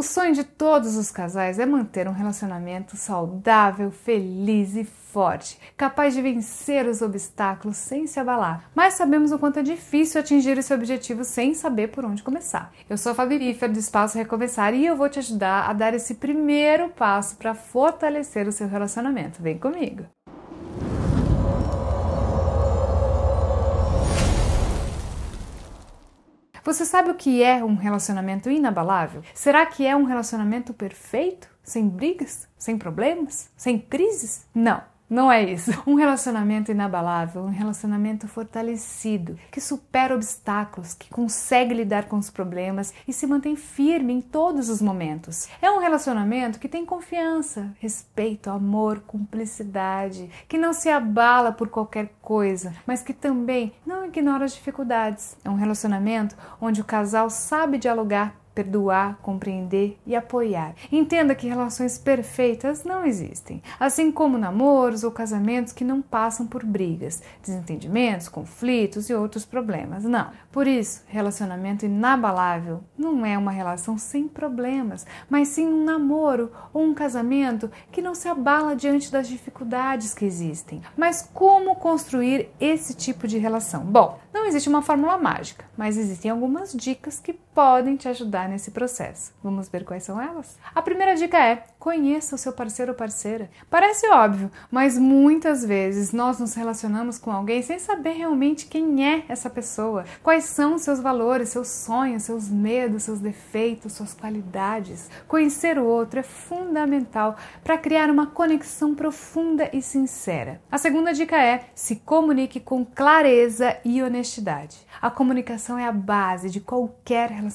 O sonho de todos os casais é manter um relacionamento saudável, feliz e forte, capaz de vencer os obstáculos sem se abalar. Mas sabemos o quanto é difícil atingir esse objetivo sem saber por onde começar. Eu sou a Fabi Biffer do Espaço Recomeçar e eu vou te ajudar a dar esse primeiro passo para fortalecer o seu relacionamento. Vem comigo! Você sabe o que é um relacionamento inabalável? Será que é um relacionamento perfeito? Sem brigas? Sem problemas? Sem crises? Não. Não é isso. Um relacionamento inabalável, um relacionamento fortalecido, que supera obstáculos, que consegue lidar com os problemas e se mantém firme em todos os momentos. É um relacionamento que tem confiança, respeito, amor, cumplicidade, que não se abala por qualquer coisa, mas que também não ignora as dificuldades. É um relacionamento onde o casal sabe dialogar perdoar, compreender e apoiar. Entenda que relações perfeitas não existem, assim como namoros ou casamentos que não passam por brigas, desentendimentos, conflitos e outros problemas. Não. Por isso, relacionamento inabalável não é uma relação sem problemas, mas sim um namoro ou um casamento que não se abala diante das dificuldades que existem. Mas como construir esse tipo de relação? Bom, não existe uma fórmula mágica, mas existem algumas dicas que podem te ajudar nesse processo. Vamos ver quais são elas? A primeira dica é: conheça o seu parceiro ou parceira. Parece óbvio, mas muitas vezes nós nos relacionamos com alguém sem saber realmente quem é essa pessoa, quais são seus valores, seus sonhos, seus medos, seus defeitos, suas qualidades. Conhecer o outro é fundamental para criar uma conexão profunda e sincera. A segunda dica é: se comunique com clareza e honestidade. A comunicação é a base de qualquer relacionamento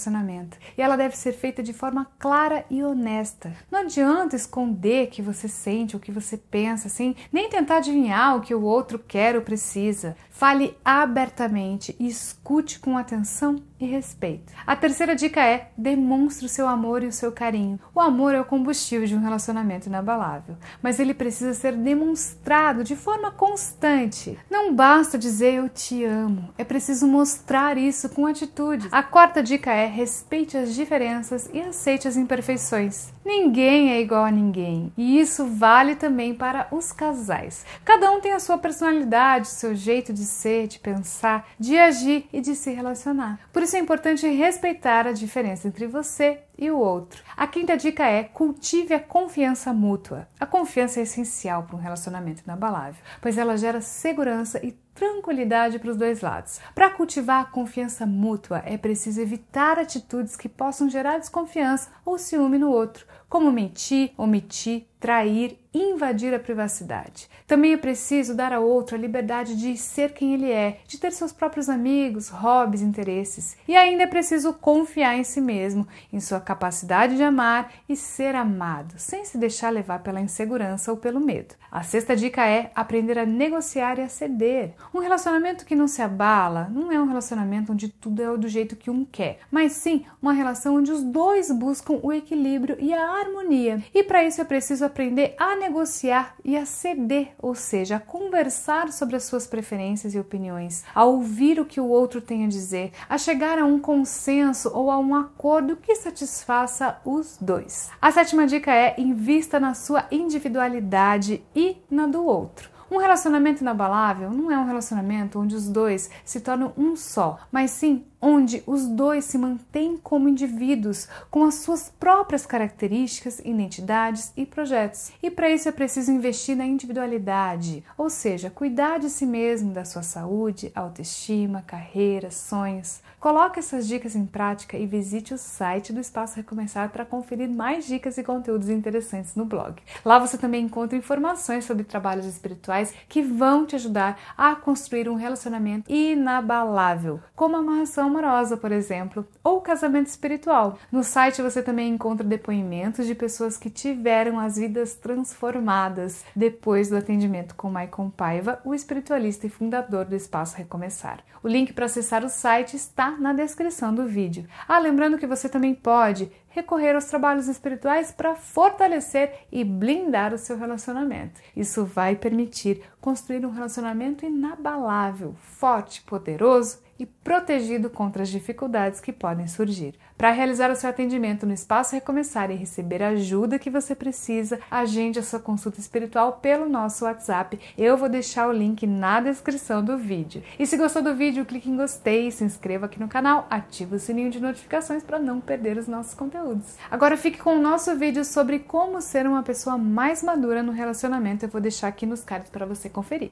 e ela deve ser feita de forma clara e honesta. Não adianta esconder o que você sente, o que você pensa, assim, nem tentar adivinhar o que o outro quer ou precisa. Fale abertamente e escute com atenção e respeito. A terceira dica é: demonstre o seu amor e o seu carinho. O amor é o combustível de um relacionamento inabalável, mas ele precisa ser demonstrado de forma constante. Não basta dizer eu te amo, é preciso mostrar isso com atitude. A quarta dica é: respeite as diferenças e aceite as imperfeições. Ninguém é igual a ninguém, e isso vale também para os casais. Cada um tem a sua personalidade, seu jeito de ser, de pensar, de agir e de se relacionar. Por isso é importante respeitar a diferença entre você e o outro. A quinta dica é cultive a confiança mútua. A confiança é essencial para um relacionamento inabalável, pois ela gera segurança e tranquilidade para os dois lados. Para cultivar a confiança mútua, é preciso evitar atitudes que possam gerar desconfiança ou ciúme no outro, como mentir, omitir, trair, invadir a privacidade. Também é preciso dar ao outro a liberdade de ser quem ele é, de ter seus próprios amigos, hobbies, interesses. E ainda é preciso confiar em si mesmo, em sua capacidade de amar e ser amado, sem se deixar levar pela insegurança ou pelo medo. A sexta dica é aprender a negociar e a ceder. Um relacionamento que não se abala não é um relacionamento onde tudo é do jeito que um quer, mas sim uma relação onde os dois buscam o equilíbrio e a harmonia. E para isso é preciso aprender a negociar e a ceder, ou seja, a conversar sobre as suas preferências e opiniões, a ouvir o que o outro tem a dizer, a chegar a um consenso ou a um acordo que satisfaça os dois. A sétima dica é invista na sua individualidade e na do outro. Um relacionamento inabalável não é um relacionamento onde os dois se tornam um só, mas sim onde os dois se mantêm como indivíduos com as suas próprias características, identidades e projetos. E para isso é preciso investir na individualidade, ou seja, cuidar de si mesmo, da sua saúde, autoestima, carreira, sonhos. Coloque essas dicas em prática e visite o site do Espaço Recomeçar para conferir mais dicas e conteúdos interessantes no blog. Lá você também encontra informações sobre trabalhos espirituais que vão te ajudar a construir um relacionamento inabalável, como a amarração amorosa, por exemplo, ou casamento espiritual. No site você também encontra depoimentos de pessoas que tiveram as vidas transformadas depois do atendimento com Maicon Paiva, o espiritualista e fundador do Espaço Recomeçar. O link para acessar o site está na descrição do vídeo. Ah, lembrando que você também pode recorrer aos trabalhos espirituais para fortalecer e blindar o seu relacionamento. Isso vai permitir construir um relacionamento inabalável, forte, poderoso e protegido contra as dificuldades que podem surgir. Para realizar o seu atendimento no Espaço Recomeçar e receber a ajuda que você precisa, agende a sua consulta espiritual pelo nosso WhatsApp. Eu vou deixar o link na descrição do vídeo. E se gostou do vídeo, clique em gostei, se inscreva aqui no canal, ative o sininho de notificações para não perder os nossos conteúdos. Agora fique com o nosso vídeo sobre como ser uma pessoa mais madura no relacionamento. Eu vou deixar aqui nos cards para você conferir.